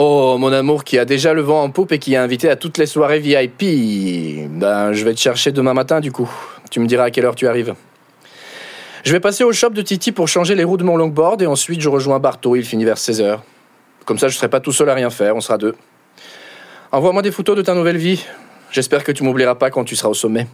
Oh, mon amour qui a déjà le vent en poupe et qui est invité à toutes les soirées VIP. Ben, je vais te chercher demain matin du coup. Tu me diras à quelle heure tu arrives. Je vais passer au shop de Titi pour changer les roues de mon longboard et ensuite je rejoins Barto, il finit vers 16h. Comme ça, je serai pas tout seul à rien faire, on sera deux. Envoie-moi des photos de ta nouvelle vie. J'espère que tu m'oublieras pas quand tu seras au sommet.